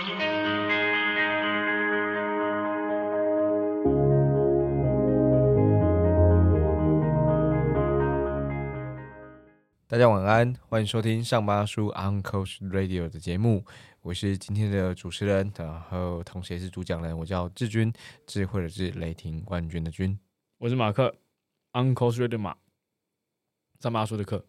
大家晚安，欢迎收听上巴叔 Uncle Radio 的节目，我是今天的主持人，然后同时也是主讲人，我叫志军，智慧的智，雷霆冠军的军，我是马克，Uncle Radio 马，上巴叔的课。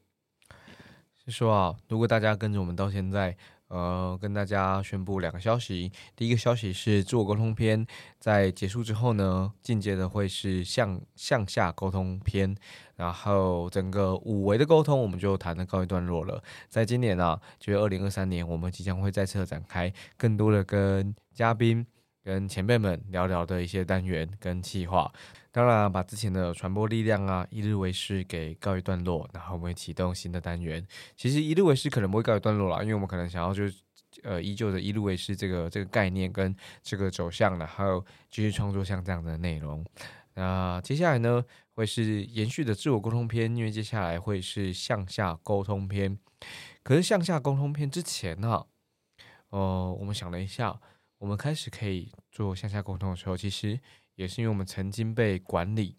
是说啊，如果大家跟着我们到现在。呃，跟大家宣布两个消息。第一个消息是自我沟通篇，在结束之后呢，进阶的会是向向下沟通篇，然后整个五维的沟通我们就谈的告一段落了。在今年啊，就是二零二三年，我们即将会再次展开更多的跟嘉宾。跟前辈们聊聊的一些单元跟计划，当然把之前的传播力量啊，一日为师给告一段落，然后我们会启动新的单元。其实一日为师可能不会告一段落啦，因为我们可能想要就呃依旧的一日为师这个这个概念跟这个走向，然后继续创作像这样的内容。那接下来呢，会是延续的自我沟通篇，因为接下来会是向下沟通篇。可是向下沟通篇之前呢，哦，我们想了一下。我们开始可以做向下沟通的时候，其实也是因为我们曾经被管理，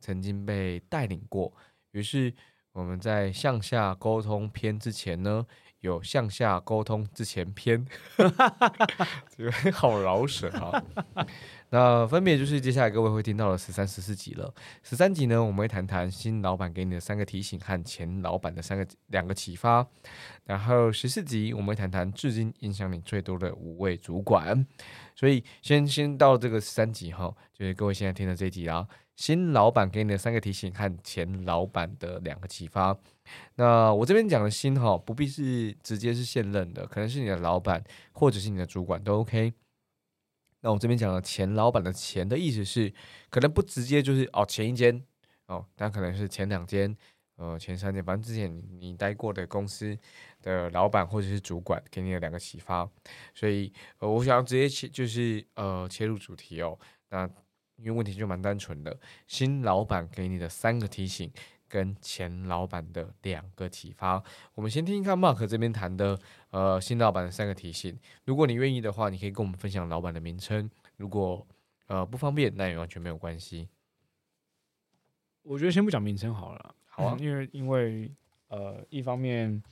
曾经被带领过。于是我们在向下沟通篇之前呢，有向下沟通之前篇，这个好饶舌啊！那分别就是接下来各位会听到的十三、十四集了。十三集呢，我们会谈谈新老板给你的三个提醒和前老板的三个两个启发。然后十四集我们会谈谈至今影响你最多的五位主管。所以先先到这个十三集哈，就是各位现在听的这一集啦。新老板给你的三个提醒和前老板的两个启发。那我这边讲的新哈，不必是直接是现任的，可能是你的老板或者是你的主管都 OK。那我这边讲的前老板的前的意思是，可能不直接就是哦前一间哦，但可能是前两间，呃前三间，反正之前你待过的公司的老板或者是主管给你的两个启发，所以呃我想要直接切就是呃切入主题哦，那因为问题就蛮单纯的，新老板给你的三个提醒。跟前老板的两个启发，我们先听一看 Mark 这边谈的，呃，新老板的三个提醒。如果你愿意的话，你可以跟我们分享老板的名称；如果呃不方便，那也完全没有关系。我觉得先不讲名称好了，好啊，因为因为呃，一方面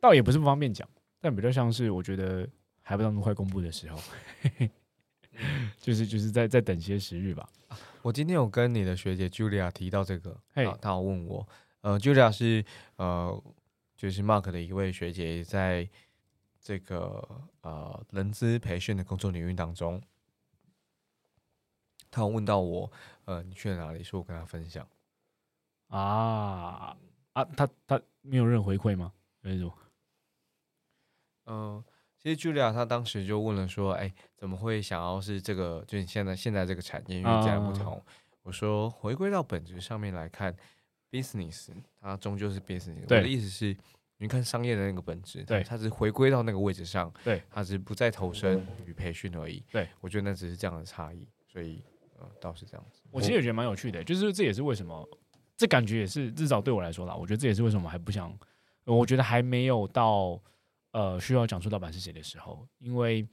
倒也不是不方便讲，但比较像是我觉得还不到那么快公布的时候，就是就是在在等些时日吧。我今天有跟你的学姐 Julia 提到这个，啊，她有问我，呃，Julia 是呃，就是 Mark 的一位学姐，在这个呃人资培训的工作领域当中，她有问到我，呃，你去了哪里？说我跟她分享，啊啊，他他没有任何回馈吗？还是什么？嗯。其实 Julia 她当时就问了说：“哎，怎么会想要是这个？就是现在现在这个产业因为这样不同。”我说：“回归到本质上面来看，business 它终究是 business。我的意思是，你看商业的那个本质，对，它是回归到那个位置上，对，它是不再投身与培训而已。对，我觉得那只是这样的差异。所以，呃，倒是这样子。我其实也觉得蛮有趣的，就是这也是为什么，这感觉也是至少对我来说啦，我觉得这也是为什么还不想，我觉得还没有到。呃，需要讲出老板是谁的时候，因为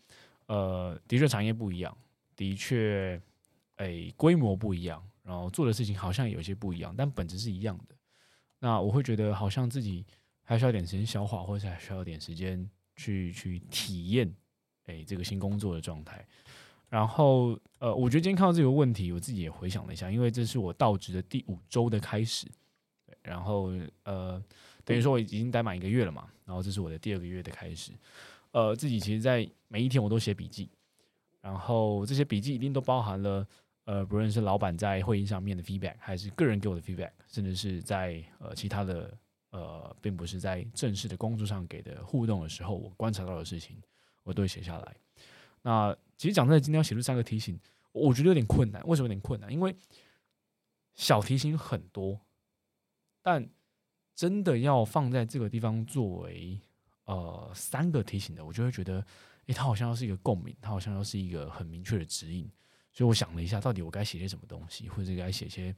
呃，的确产业不一样，的确，哎，规模不一样，然后做的事情好像有些不一样，但本质是一样的。那我会觉得好像自己还需要点时间消化，或者还需要点时间去去体验，哎，这个新工作的状态。然后呃，我觉得今天看到这个问题，我自己也回想了一下，因为这是我到职的第五周的开始，然后呃。等于说我已经待满一个月了嘛，然后这是我的第二个月的开始，呃，自己其实，在每一天我都写笔记，然后这些笔记一定都包含了，呃，不论是老板在会议上面的 feedback，还是个人给我的 feedback，甚至是在呃其他的呃，并不是在正式的工作上给的互动的时候，我观察到的事情，我都会写下来。那其实讲真的，今天要写出三个提醒，我觉得有点困难。为什么有点困难？因为小提醒很多，但真的要放在这个地方作为呃三个提醒的，我就会觉得，诶，它好像要是一个共鸣，它好像要是一个很明确的指引。所以我想了一下，到底我该写些什么东西，或者该写些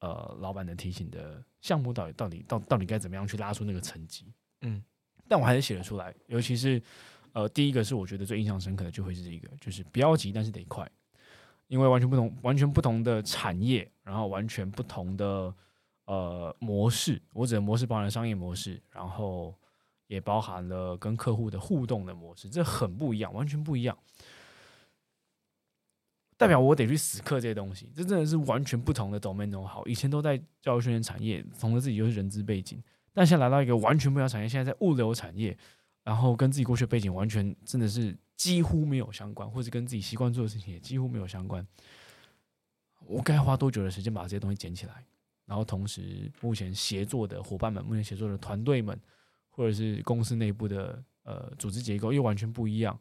呃老板的提醒的项目，到底到底到到底该怎么样去拉出那个成绩？嗯，但我还是写了出来，尤其是呃，第一个是我觉得最印象深刻的，就会是这个，就是不要急，但是得快，因为完全不同、完全不同的产业，然后完全不同的呃模式。我指的模式包含了商业模式，然后也包含了跟客户的互动的模式，这很不一样，完全不一样。代表我得去死磕这些东西，这真的是完全不同的 domain 好。以前都在教育训练产业，从了自己又是人资背景，但现在来到一个完全不一样产业，现在在物流产业，然后跟自己过去的背景完全真的是几乎没有相关，或者跟自己习惯做的事情也几乎没有相关。我该花多久的时间把这些东西捡起来？然后同时，目前协作的伙伴们，目前协作的团队们，或者是公司内部的呃组织结构又完全不一样，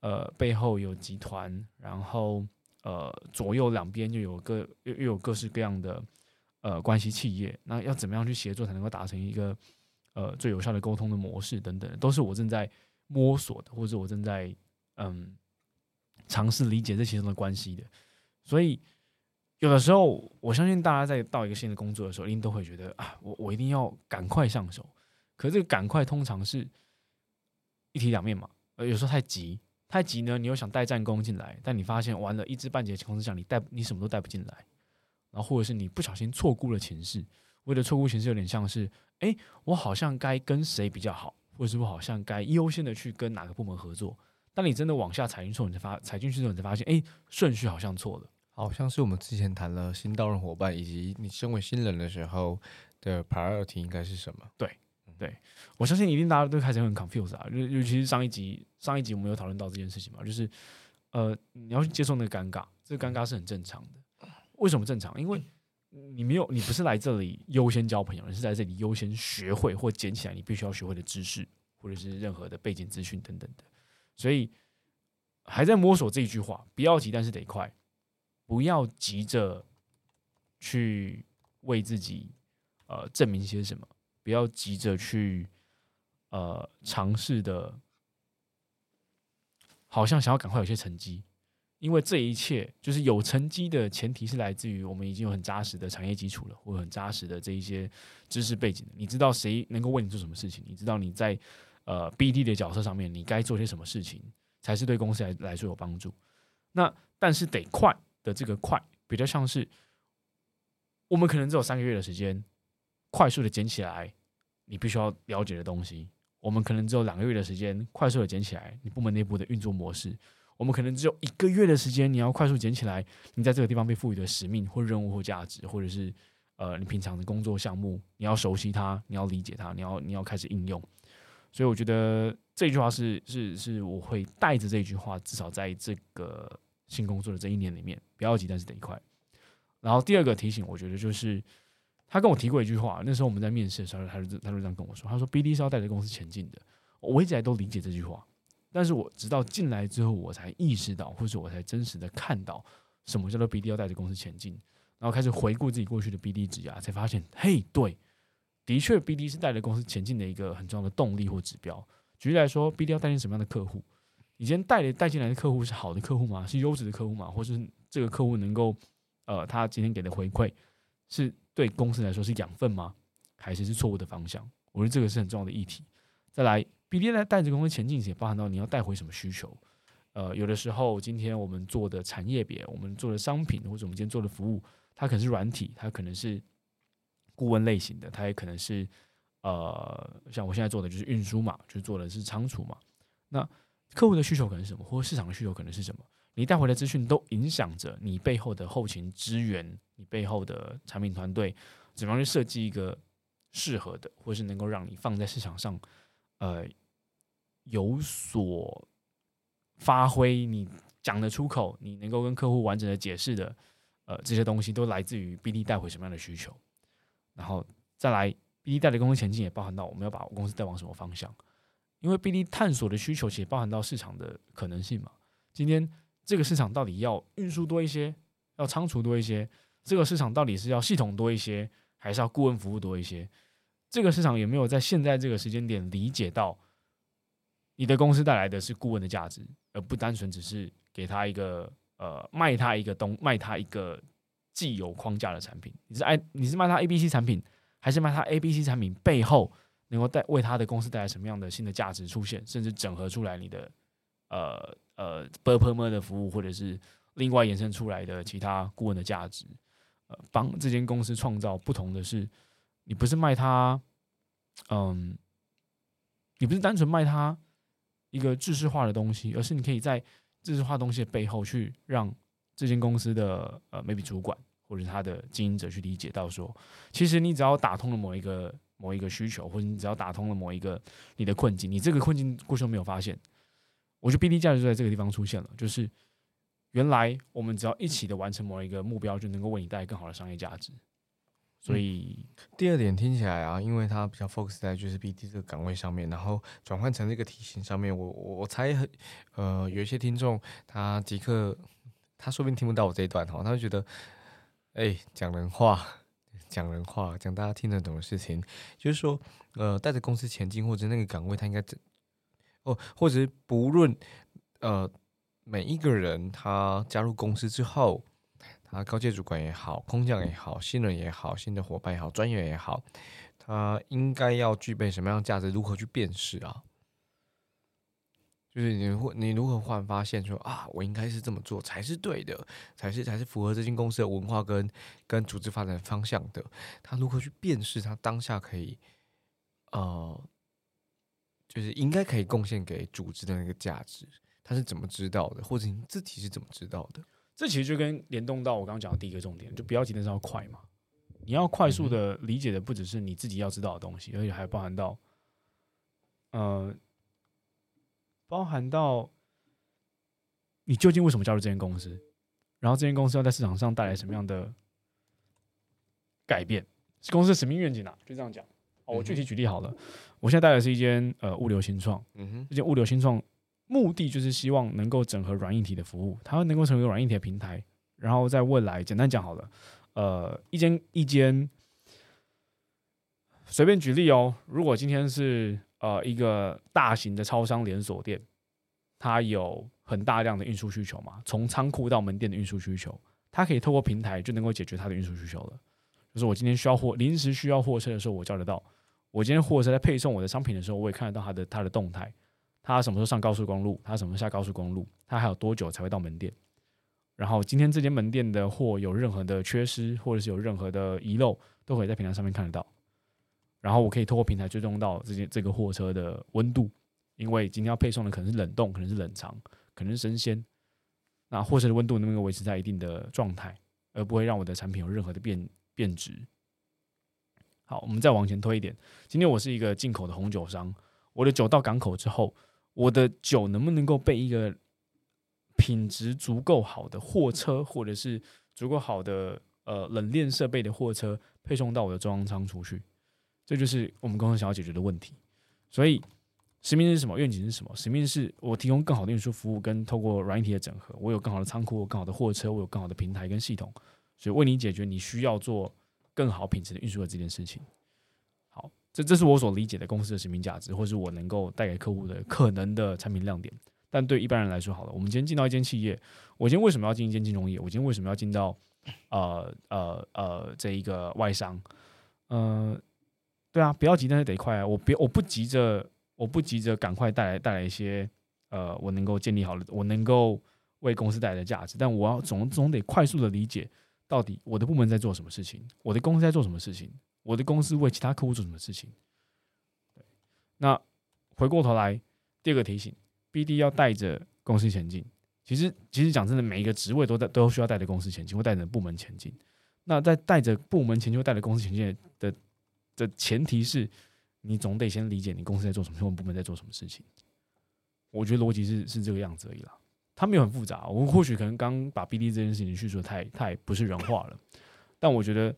呃，背后有集团，然后。呃，左右两边就有各又又有各式各样的呃关系企业，那要怎么样去协作才能够达成一个呃最有效的沟通的模式等等，都是我正在摸索的，或者我正在嗯尝试理解这其中的关系的。所以有的时候，我相信大家在到一个新的工作的时候，一定都会觉得啊，我我一定要赶快上手。可这个赶快通常是一体两面嘛，呃，有时候太急。太急呢，你又想带战功进来，但你发现完了，一知半解的情况之下，你带你什么都带不进来，然后或者是你不小心错估了情势，为了错估情势，有点像是，哎，我好像该跟谁比较好，或者是我好像该优先的去跟哪个部门合作，当你真的往下踩进去，你才发踩进去之后，你才发现，哎，顺序好像错了，好像是我们之前谈了新到任伙伴以及你身为新人的时候的 priority 应该是什么？对。对，我相信一定大家都开始很 confused 啊，尤尤其是上一集，上一集我们有讨论到这件事情嘛，就是呃，你要去接受那个尴尬，这个尴尬是很正常的。为什么正常？因为你没有，你不是来这里优先交朋友，你是在这里优先学会或捡起来你必须要学会的知识，或者是任何的背景资讯等等的。所以还在摸索这一句话，不要急，但是得快，不要急着去为自己呃证明些什么。不要急着去，呃，尝试的，好像想要赶快有些成绩，因为这一切就是有成绩的前提是来自于我们已经有很扎实的产业基础了，或很扎实的这一些知识背景。你知道谁能够为你做什么事情？你知道你在呃 BD 的角色上面你该做些什么事情，才是对公司来来说有帮助。那但是得快的这个快，比较像是我们可能只有三个月的时间。快速的捡起来，你必须要了解的东西。我们可能只有两个月的时间，快速的捡起来你部门内部的运作模式。我们可能只有一个月的时间，你要快速捡起来你在这个地方被赋予的使命或任务或价值，或者是呃你平常的工作项目，你要熟悉它，你要理解它，你要你要开始应用。所以我觉得这句话是是是我会带着这句话，至少在这个新工作的这一年里面，不要急，但是得快。然后第二个提醒，我觉得就是。他跟我提过一句话，那时候我们在面试的时候，他就他就这样跟我说：“他说 BD 是要带着公司前进的。”我一直都理解这句话，但是我直到进来之后，我才意识到，或者我才真实的看到什么叫做 BD 要带着公司前进，然后开始回顾自己过去的 BD 指甲，才发现，嘿，对，的确 BD 是带着公司前进的一个很重要的动力或指标。举例来说，BD 要带进什么样的客户？以前带的带进来的客户是好的客户吗？是优质的客户吗？或是这个客户能够，呃，他今天给的回馈是？对公司来说是养分吗？还是是错误的方向？我觉得这个是很重要的议题。再来比例在带着公司前进，也包含到你要带回什么需求。呃，有的时候今天我们做的产业别，我们做的商品，或者我们今天做的服务，它可能是软体，它可能是顾问类型的，它也可能是呃，像我现在做的就是运输嘛，就做的是仓储嘛。那客户的需求可能是什么，或者市场的需求可能是什么？你带回来资讯都影响着你背后的后勤资源，你背后的产品团队怎么样去设计一个适合的，或是能够让你放在市场上，呃，有所发挥，你讲得出口，你能够跟客户完整的解释的，呃，这些东西都来自于 BD 带回什么样的需求，然后再来 BD 带的公司前进，也包含到我们要把公司带往什么方向，因为 BD 探索的需求其实包含到市场的可能性嘛，今天。这个市场到底要运输多一些，要仓储多一些？这个市场到底是要系统多一些，还是要顾问服务多一些？这个市场有没有在现在这个时间点理解到，你的公司带来的是顾问的价值，而不单纯只是给他一个呃卖他一个东卖他一个既有框架的产品？你是 I 你是卖他 A B C 产品，还是卖他 A B C 产品背后能够带为他的公司带来什么样的新的价值出现，甚至整合出来你的呃呃 b u r p e r 的服务，或者是另外延伸出来的其他顾问的价值，帮这间公司创造不同的是，你不是卖他，嗯，你不是单纯卖他一个知识化的东西，而是你可以在知识化东西的背后去让这间公司的呃 maybe 主管或者他的经营者去理解到说，其实你只要打通了某一个。某一个需求，或者你只要打通了某一个你的困境，你这个困境过去没有发现，我觉得 B D 价值就在这个地方出现了。就是原来我们只要一起的完成某一个目标，就能够为你带来更好的商业价值。所以第二点听起来啊，因为它比较 focus 在就是 B D 这个岗位上面，然后转换成这个题型上面，我我我猜很呃有一些听众他即刻他说不定听不到我这一段哈，他会觉得哎讲人话。讲人话，讲大家听得懂的事情，就是说，呃，带着公司前进，或者那个岗位，他应该怎哦，或者不论呃每一个人他加入公司之后，他高阶主管也好，空降也好，新人也好，新的伙伴也好，专员也好，他应该要具备什么样的价值？如何去辨识啊？就是你会，你如何换发现说啊，我应该是这么做才是对的，才是才是符合这间公司的文化跟跟组织发展方向的。他如何去辨识他当下可以，呃，就是应该可以贡献给组织的那个价值，他是怎么知道的？或者你自己是怎么知道的？这其实就跟联动到我刚刚讲的第一个重点，就不要急，但是要快嘛。你要快速的理解的不只是你自己要知道的东西，而且还包含到，呃。包含到你究竟为什么加入这间公司，然后这间公司要在市场上带来什么样的改变？公司的使命愿景啊，就这样讲。哦，我具体举例好了，我现在带的是一间呃物流新创，嗯哼，这间物流新创目的就是希望能够整合软硬体的服务，它能够成为软硬体的平台，然后在未来简单讲好了，呃，一间一间随便举例哦，如果今天是。呃，一个大型的超商连锁店，它有很大量的运输需求嘛？从仓库到门店的运输需求，它可以透过平台就能够解决它的运输需求了。就是我今天需要货，临时需要货车的时候，我叫得到；我今天货车在配送我的商品的时候，我也看得到它的它的动态。它什么时候上高速公路？它什么时候下高速公路？它还有多久才会到门店？然后今天这间门店的货有任何的缺失，或者是有任何的遗漏，都可以在平台上面看得到。然后我可以透过平台追踪到这件这个货车的温度，因为今天要配送的可能是冷冻，可能是冷藏，可能是生鲜。那货车的温度能不能维持在一定的状态，而不会让我的产品有任何的变变质？好，我们再往前推一点。今天我是一个进口的红酒商，我的酒到港口之后，我的酒能不能够被一个品质足够好的货车，或者是足够好的呃冷链设备的货车配送到我的中央仓出去？这就是我们公司想要解决的问题，所以使命是什么？愿景是什么？使命是我提供更好的运输服务，跟透过软体的整合，我有更好的仓库、更好的货车，我有更好的平台跟系统，所以为你解决你需要做更好品质的运输的这件事情。这这是我所理解的公司的使命价值，或是我能够带给客户的可能的产品亮点。但对一般人来说，好了，我们今天进到一间企业，我今天为什么要进一间金融业？我今天为什么要进到呃呃呃这一个外商？呃。对啊，不要急，但是得快啊！我别，我不急着，我不急着赶快带来带来一些，呃，我能够建立好的，我能够为公司带来的价值。但我要总总得快速的理解，到底我的部门在做什么事情，我的公司在做什么事情，我的公司为其他客户做什么事情。对，那回过头来，第二个提醒，BD 要带着公司前进。其实，其实讲真的，每一个职位都在都需要带着公司前进，或带着部门前进。那在带着部门前进，或带着公司前进的。的前提是，你总得先理解你公司在做什么，我们部门在做什么事情。我觉得逻辑是是这个样子而已啦，它没有很复杂。我们或许可能刚把 BD 这件事情叙述的太太不是人话了，但我觉得，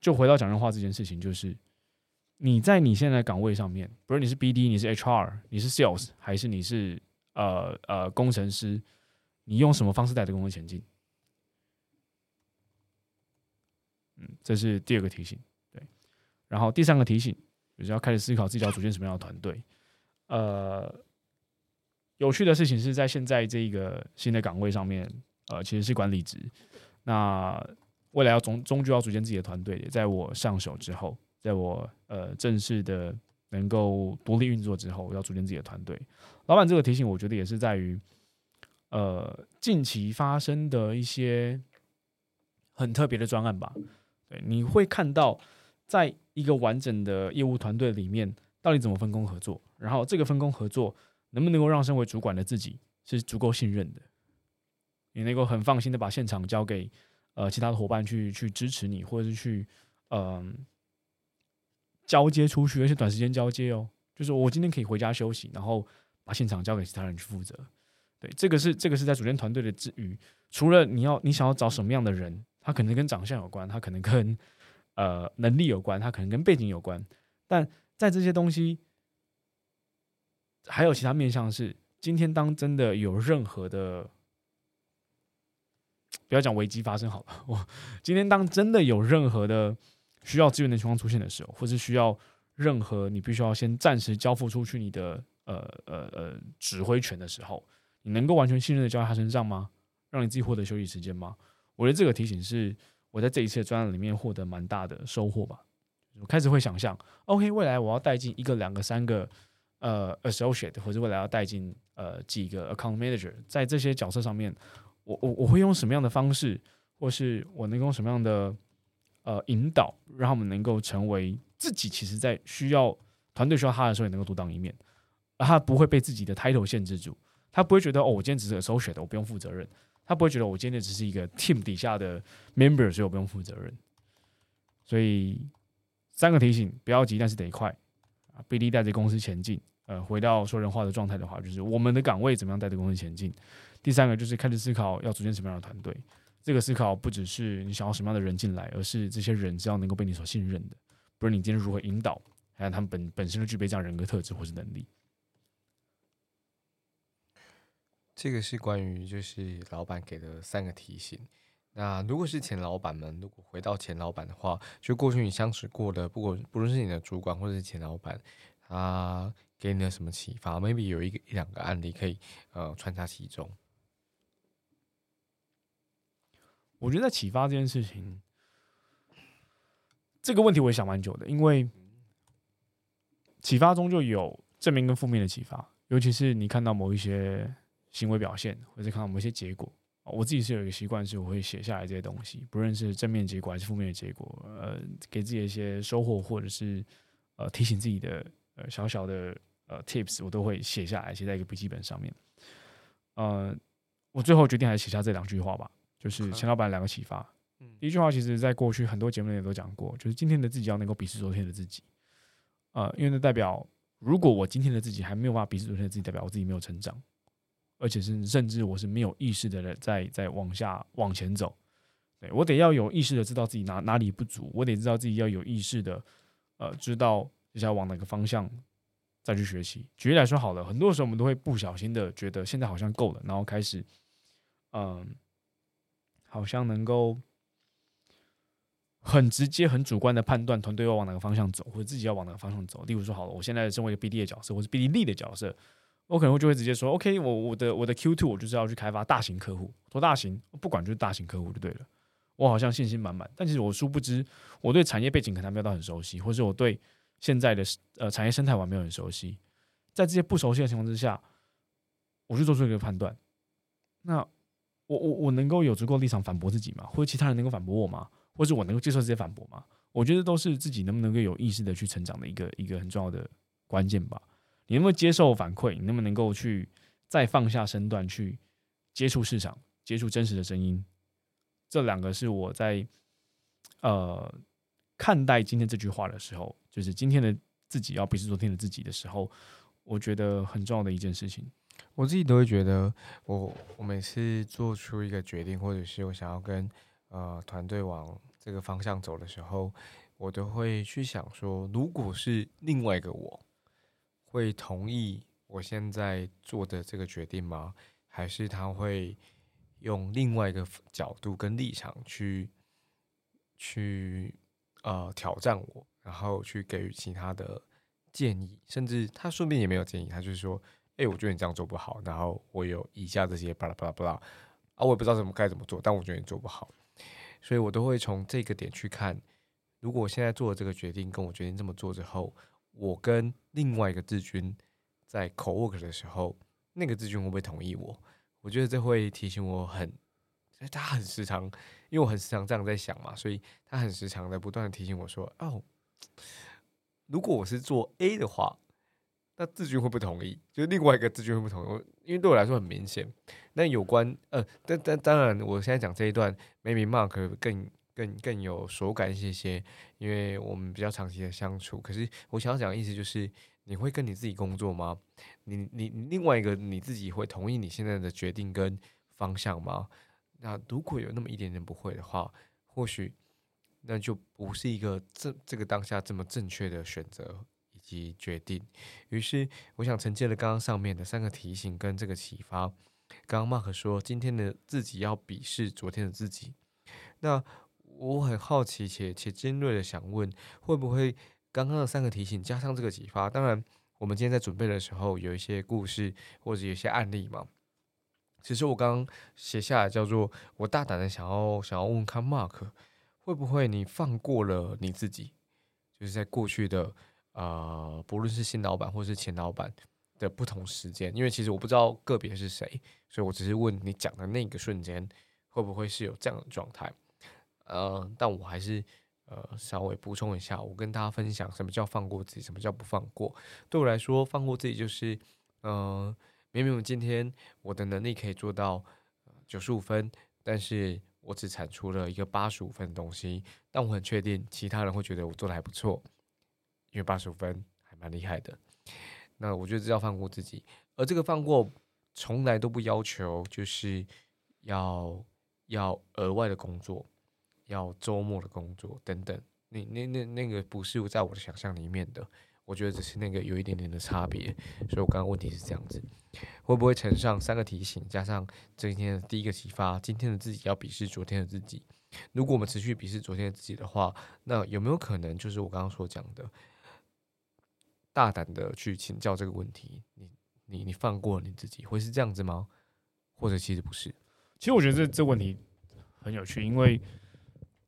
就回到讲人话这件事情，就是你在你现在岗位上面，不是你是 BD，你是 HR，你是 Sales，还是你是呃呃工程师，你用什么方式带着公司前进？嗯，这是第二个提醒。对然后第三个提醒就是要开始思考自己要组建什么样的团队。呃，有趣的事情是在现在这个新的岗位上面，呃，其实是管理职。那未来要终终究要组建自己的团队，在我上手之后，在我呃正式的能够独立运作之后，要组建自己的团队。老板这个提醒，我觉得也是在于，呃，近期发生的一些很特别的专案吧。对，你会看到，在一个完整的业务团队里面，到底怎么分工合作，然后这个分工合作能不能够让身为主管的自己是足够信任的，你能够很放心的把现场交给呃其他的伙伴去去支持你，或者是去嗯。交接出去，而且短时间交接哦。就是我今天可以回家休息，然后把现场交给其他人去负责。对，这个是这个是在组建团队的之余，除了你要你想要找什么样的人，他可能跟长相有关，他可能跟呃能力有关，他可能跟背景有关。但在这些东西，还有其他面向是，今天当真的有任何的，不要讲危机发生好了，我今天当真的有任何的。需要资源的情况出现的时候，或是需要任何你必须要先暂时交付出去你的呃呃呃指挥权的时候，你能够完全信任的交在他身上吗？让你自己获得休息时间吗？我觉得这个提醒是我在这一次的专案里面获得蛮大的收获吧。我开始会想象，OK，未来我要带进一个、两个、三个呃 associate，或者未来要带进呃几个 account manager，在这些角色上面，我我我会用什么样的方式，或是我能用什么样的？呃，引导让他们能够成为自己，其实在需要团队需要他的时候，也能够独当一面，而他不会被自己的 title 限制住，他不会觉得哦，我今天只是 associate，，我不用负责任，他不会觉得我今天只是一个 team 底下的 member，所以我不用负责任。所以三个提醒：不要急，但是得快啊！必力带着公司前进。呃，回到说人话的状态的话，就是我们的岗位怎么样带着公司前进。第三个就是开始思考要组建什么样的团队。这个思考不只是你想要什么样的人进来，而是这些人是要能够被你所信任的，不论你今天如何引导，还有他们本本身就具备这样人格特质或是能力。这个是关于就是老板给的三个提醒。那如果是前老板们，如果回到前老板的话，就过去你相处过的，不管不论是你的主管或者是前老板，他给你了什么启发？maybe 有一个一两个案例可以呃穿插其中。我觉得启发这件事情，这个问题我也想蛮久的，因为启发中就有正面跟负面的启发，尤其是你看到某一些行为表现，或者看到某些结果，我自己是有一个习惯，是我会写下来这些东西，不论是正面结果还是负面的结果，呃，给自己一些收获，或者是呃提醒自己的呃小小的呃 tips，我都会写下来，写在一个笔记本上面。呃，我最后决定还是写下这两句话吧。就是钱老板两个启发。嗯第一句话，其实在过去很多节目里都讲过，就是今天的自己要能够鄙视昨天的自己。呃，因为那代表，如果我今天的自己还没有办法鄙视昨天的自己，代表我自己没有成长，而且是甚至我是没有意识的在在往下往前走。对我得要有意识的知道自己哪哪里不足，我得知道自己要有意识的呃知道接下来往哪个方向再去学习。举例来说好了，很多时候我们都会不小心的觉得现在好像够了，然后开始嗯。好像能够很直接、很主观的判断团队要往哪个方向走，或者自己要往哪个方向走。例如说，好了，我现在身为一个 BD 的角色，或是 BD 力的角色，我可能会就会直接说：“OK，我我的我的 Q two 我就是要去开发大型客户，多大型不管就是大型客户就对了。”我好像信心满满，但其实我殊不知，我对产业背景可能没有到很熟悉，或是我对现在的呃产业生态我没有很熟悉。在这些不熟悉的情况之下，我就做出一个判断。那。我我我能够有足够立场反驳自己吗？或者其他人能够反驳我吗？或者我能够接受这些反驳吗？我觉得都是自己能不能够有意识的去成长的一个一个很重要的关键吧。你能不能接受反馈？你能不能够去再放下身段去接触市场，接触真实的声音？这两个是我在呃看待今天这句话的时候，就是今天的自己要比视昨天的自己的时候，我觉得很重要的一件事情。我自己都会觉得，我我每次做出一个决定，或者是我想要跟呃团队往这个方向走的时候，我都会去想说，如果是另外一个我，会同意我现在做的这个决定吗？还是他会用另外一个角度跟立场去去呃挑战我，然后去给予其他的建议，甚至他顺便也没有建议，他就是说。哎，我觉得你这样做不好，然后我有以下这些巴拉巴拉巴拉啊，我也不知道怎么该怎么做，但我觉得你做不好，所以我都会从这个点去看如果我现在做了这个决定，跟我决定这么做之后，我跟另外一个志军在 co work 的时候，那个志军会不会同意我？我觉得这会提醒我很，他很时常，因为我很时常这样在想嘛，所以他很时常的不断的提醒我说，哦，如果我是做 A 的话。那志军会不同意，就是另外一个志军会不同意，因为对我来说很明显。那有关呃，但但当然，我现在讲这一段，maybe Mark 更更更有手感一些些，因为我们比较长期的相处。可是我想要讲的意思就是，你会跟你自己工作吗？你你另外一个你自己会同意你现在的决定跟方向吗？那如果有那么一点点不会的话，或许那就不是一个这这个当下这么正确的选择以。及决定，于是我想承接了刚刚上面的三个提醒跟这个启发。刚刚 Mark 说今天的自己要鄙视昨天的自己，那我很好奇且且尖锐的想问，会不会刚刚的三个提醒加上这个启发？当然，我们今天在准备的时候有一些故事或者有些案例嘛。其实我刚刚写下来叫做我大胆的想要想要问看 Mark，会不会你放过了你自己？就是在过去的。呃，不论是新老板或是前老板的不同时间，因为其实我不知道个别是谁，所以我只是问你讲的那个瞬间会不会是有这样的状态？呃，但我还是呃稍微补充一下，我跟大家分享什么叫放过自己，什么叫不放过。对我来说，放过自己就是，嗯，明明我今天我的能力可以做到九十五分，但是我只产出了一个八十五分的东西，但我很确定其他人会觉得我做的还不错。因为八十五分还蛮厉害的，那我觉得这要放过自己，而这个放过从来都不要求，就是要要额外的工作，要周末的工作等等，那那那那个不是在我的想象里面的，我觉得只是那个有一点点的差别，所以我刚刚问题是这样子，会不会乘上三个提醒，加上这一天的第一个启发，今天的自己要鄙视昨天的自己，如果我们持续鄙视昨天的自己的话，那有没有可能就是我刚刚所讲的？大胆的去请教这个问题，你你你放过你自己会是这样子吗？或者其实不是？其实我觉得这这问题很有趣，因为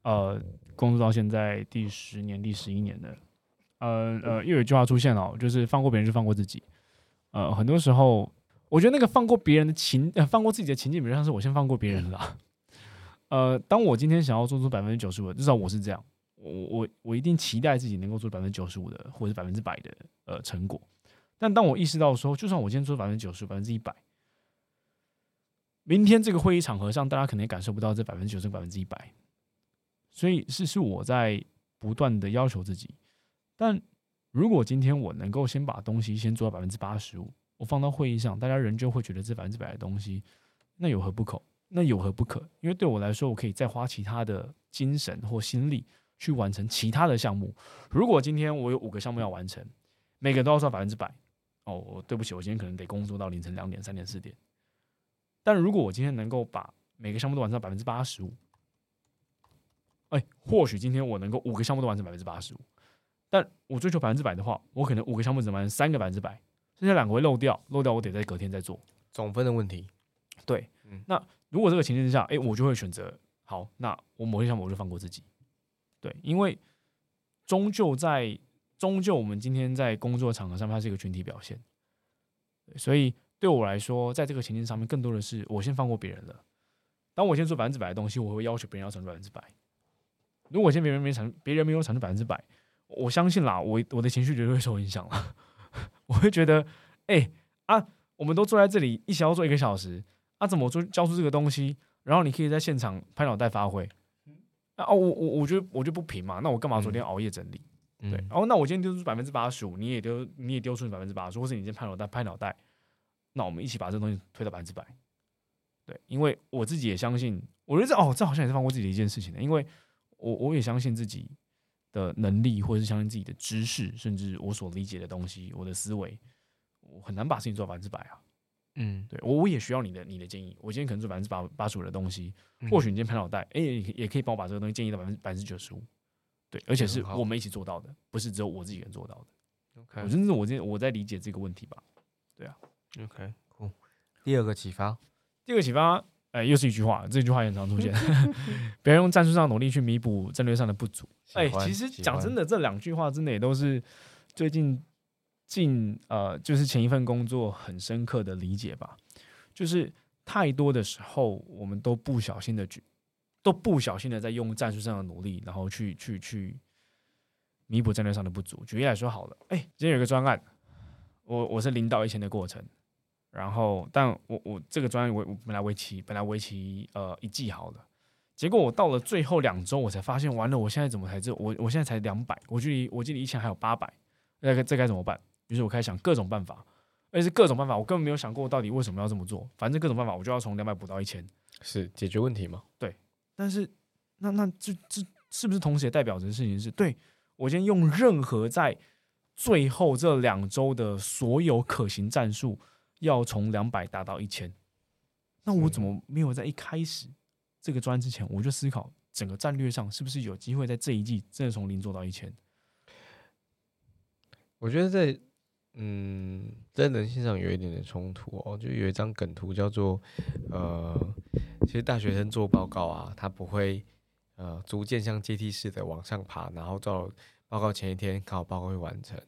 呃，工作到现在第十年、第十一年的，呃呃，又有一句话出现了，就是放过别人就放过自己。呃，很多时候我觉得那个放过别人的情，呃，放过自己的情境，比如像是我先放过别人了。呃，当我今天想要做出百分之九十五，至少我是这样。我我我一定期待自己能够做百分之九十五的，或者是百分之百的呃成果。但当我意识到说，就算我今天做百分之九十、百分之一百，明天这个会议场合上，大家可能也感受不到这百分之九十、百分之一百。所以是是我在不断的要求自己。但如果今天我能够先把东西先做到百分之八十五，我放到会议上，大家仍旧会觉得这百分之百的东西，那有何不可？那有何不可？因为对我来说，我可以再花其他的精神或心力。去完成其他的项目。如果今天我有五个项目要完成，每个都要算百分之百，哦，对不起，我今天可能得工作到凌晨两点、三点、四点。但如果我今天能够把每个项目都完成百分之八十五，哎，或许今天我能够五个项目都完成百分之八十五。但我追求百分之百的话，我可能五个项目只完成三个百分之百，剩下两个会漏掉，漏掉我得在隔天再做总分的问题。对，那如果这个情境之下，哎，我就会选择好，那我某些项目我就放过自己。对，因为终究在终究，我们今天在工作场合上面，它是一个群体表现，所以对我来说，在这个情境上面，更多的是我先放过别人了。当我先做百分之百的东西，我会要求别人要产出百分之百。如果先别人没产，别人没有产出百分之百，我相信啦，我我的情绪绝对会受影响了。我会觉得，哎啊，我们都坐在这里一起要做一个小时，啊，怎么做交出这个东西，然后你可以在现场拍脑袋发挥。哦，我我我觉得我就不平嘛，那我干嘛昨天熬夜整理？对，然后那我今天丢出百分之八十五，你也丢你也丢出百分之八十，或者你今天拍脑袋拍脑袋，那我们一起把这东西推到百分之百。对，因为我自己也相信，我觉得这哦，这好像也是放过自己的一件事情的，因为我我也相信自己的能力，或者是相信自己的知识，甚至我所理解的东西，我的思维，我很难把事情做到百分之百啊。嗯，对我我也需要你的你的建议。我今天可能做百分之八八十五的东西，或许你今天拍脑袋，哎，也可以帮我把这个东西建议到百分之百分之九十五。对，而且是我们一起做到的，不是只有我自己能做到的。OK，我真是我今天我在理解这个问题吧。对啊。OK，第二个启发，第二个启发，哎，又是一句话，这句话也很常出现，不要用战术上的努力去弥补战略上的不足。哎，其实讲真的，这两句话真的也都是最近近呃，就是前一份工作很深刻的理解吧。就是太多的时候，我们都不小心的去，都不小心的在用战术上的努力，然后去去去弥补战略上的不足。举例来说，好了，哎，今天有个专案，我我是领导以前的过程。然后，但我我这个专业我我本来为期本来为期呃一季好了，结果我到了最后两周，我才发现完了，我现在怎么才这我我现在才两百，我距离我距离一千还有八百，那这该怎么办？于是我开始想各种办法，而且是各种办法，我根本没有想过到底为什么要这么做，反正各种办法我就要从两百补到一千，是解决问题吗？对，但是那那这这是不是同时也代表着事情是对我先用任何在最后这两周的所有可行战术。要从两百达到一千，那我怎么没有在一开始这个专之前，我就思考整个战略上是不是有机会在这一季真的从零做到一千？我觉得在嗯，在人性上有一点点冲突哦。就有一张梗图叫做呃，其实大学生做报告啊，他不会呃逐渐像阶梯式的往上爬，然后到报告前一天考报告会完成。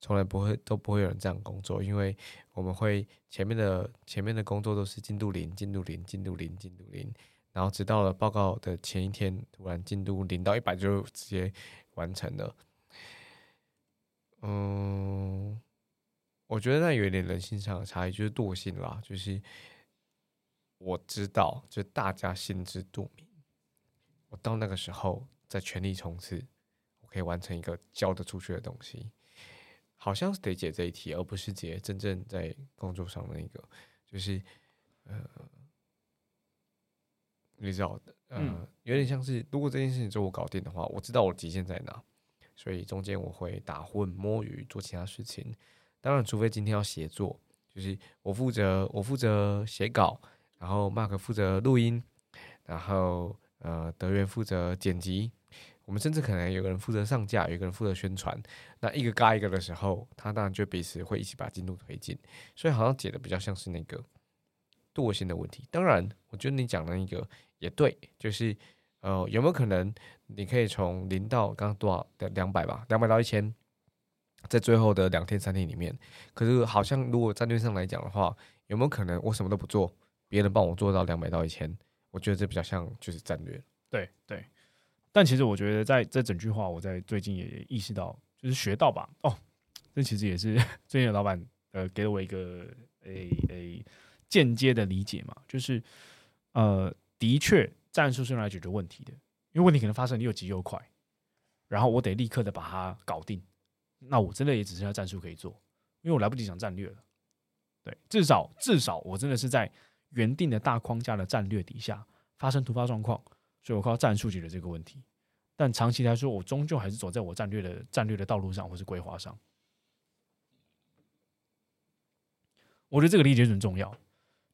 从来不会都不会有人这样工作，因为我们会前面的前面的工作都是进度零、进度零、进度零、进度零，然后直到了报告的前一天，突然进度零到一百就直接完成了。嗯，我觉得那有一点人性上的差异，就是惰性啦。就是我知道，就大家心知肚明，我到那个时候再全力冲刺，我可以完成一个交得出去的东西。好像是得解这一题，而不是解真正在工作上的那个，就是呃，你知道的，呃，有点像是如果这件事情就我搞定的话，我知道我极限在哪，所以中间我会打混摸鱼做其他事情。当然，除非今天要协作，就是我负责我负责写稿，然后 Mark 负责录音，然后呃德源负责剪辑。我们甚至可能有个人负责上架，有个人负责宣传。那一个嘎一个的时候，他当然就彼此会一起把进度推进。所以好像解的比较像是那个惰性的问题。当然，我觉得你讲的那个也对，就是呃，有没有可能你可以从零到刚刚多少的两百吧，两百到一千，在最后的两天三天里面。可是好像如果战略上来讲的话，有没有可能我什么都不做，别人帮我做到两百到一千？我觉得这比较像就是战略。对对。但其实我觉得，在这整句话，我在最近也意识到，就是学到吧。哦，这其实也是最近的老板呃给了我一个诶诶间接的理解嘛，就是呃，的确战术是用来解决问题的，因为问题可能发生，你又急又快，然后我得立刻的把它搞定，那我真的也只剩下战术可以做，因为我来不及想战略了。对，至少至少我真的是在原定的大框架的战略底下发生突发状况。所以我靠战术解决这个问题，但长期来说，我终究还是走在我战略的战略的道路上，或是规划上。我觉得这个理解很重要。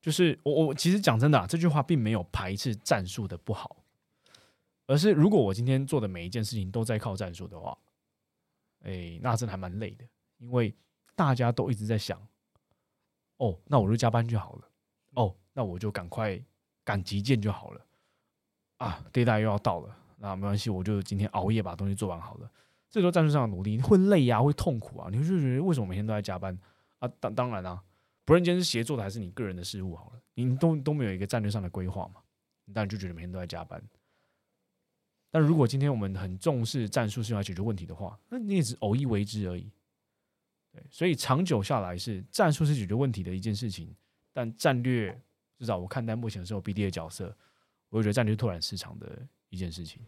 就是我我其实讲真的，这句话并没有排斥战术的不好，而是如果我今天做的每一件事情都在靠战术的话，哎，那真的还蛮累的，因为大家都一直在想，哦，那我就加班就好了，哦，那我就赶快赶急件就好了。啊，deadline 又要到了，那没关系，我就今天熬夜把东西做完好了。这时候战术上的努力会累呀，会痛苦啊，你会就觉得为什么每天都在加班啊？当当然啊，不论今天是协作的还是你个人的事务好了，你都都没有一个战略上的规划嘛，你当然就觉得每天都在加班。但如果今天我们很重视战术是用来解决问题的话，那你也是偶一为之而已。对，所以长久下来是战术是解决问题的一件事情，但战略至少我看待目前的时候 BD 的角色。我觉得战略是拓展市场的一件事情。